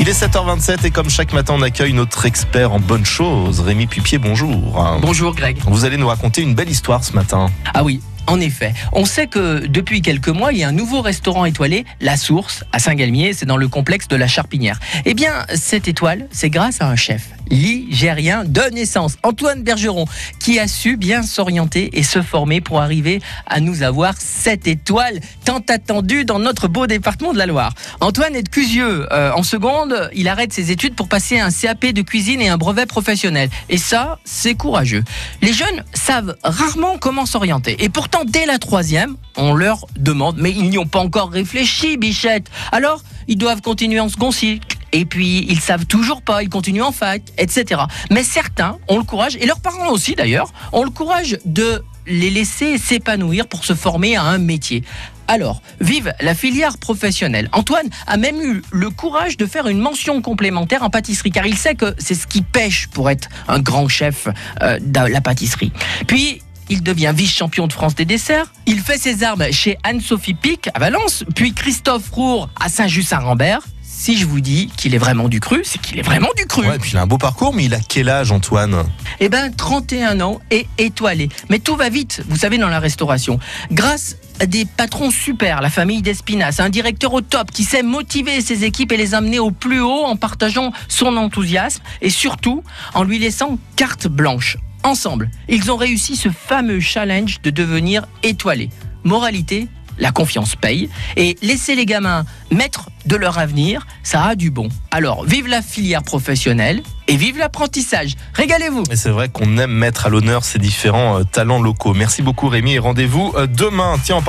Il est 7h27 et comme chaque matin, on accueille notre expert en bonnes choses, Rémi Pupier, bonjour. Bonjour Greg. Vous allez nous raconter une belle histoire ce matin. Ah oui, en effet, on sait que depuis quelques mois, il y a un nouveau restaurant étoilé, La Source, à Saint-Galmier, c'est dans le complexe de la Charpinière. Eh bien, cette étoile, c'est grâce à un chef, ligérien de naissance, Antoine Bergeron, qui a su bien s'orienter et se former pour arriver à nous avoir cette étoile tant attendue dans notre beau département de la Loire. Antoine est de Cusieux. Euh, en seconde, il arrête ses études pour passer un CAP de cuisine et un brevet professionnel. Et ça, c'est courageux. Les jeunes savent rarement comment s'orienter. Dès la troisième, on leur demande, mais ils n'y ont pas encore réfléchi, Bichette. Alors, ils doivent continuer en second cycle et puis ils savent toujours pas, ils continuent en fac, etc. Mais certains ont le courage, et leurs parents aussi d'ailleurs, ont le courage de les laisser s'épanouir pour se former à un métier. Alors, vive la filière professionnelle. Antoine a même eu le courage de faire une mention complémentaire en pâtisserie, car il sait que c'est ce qui pêche pour être un grand chef euh, de la pâtisserie. Puis, il devient vice-champion de France des desserts. Il fait ses armes chez Anne-Sophie Pic à Valence, puis Christophe Roure à Saint-Just-Saint-Rambert. Si je vous dis qu'il est vraiment du cru, c'est qu'il est vraiment du cru. Ouais, et puis il a un beau parcours, mais il a quel âge, Antoine? Eh ben, 31 ans et étoilé. Mais tout va vite, vous savez, dans la restauration. Grâce à des patrons super, la famille d'Espinas, un directeur au top qui sait motiver ses équipes et les amener au plus haut en partageant son enthousiasme et surtout en lui laissant carte blanche. Ensemble, ils ont réussi ce fameux challenge de devenir étoilé. Moralité, la confiance paye et laisser les gamins maîtres de leur avenir, ça a du bon. Alors, vive la filière professionnelle et vive l'apprentissage. Régalez-vous. C'est vrai qu'on aime mettre à l'honneur ces différents euh, talents locaux. Merci beaucoup Rémi rendez-vous euh, demain. Tiens, en parlant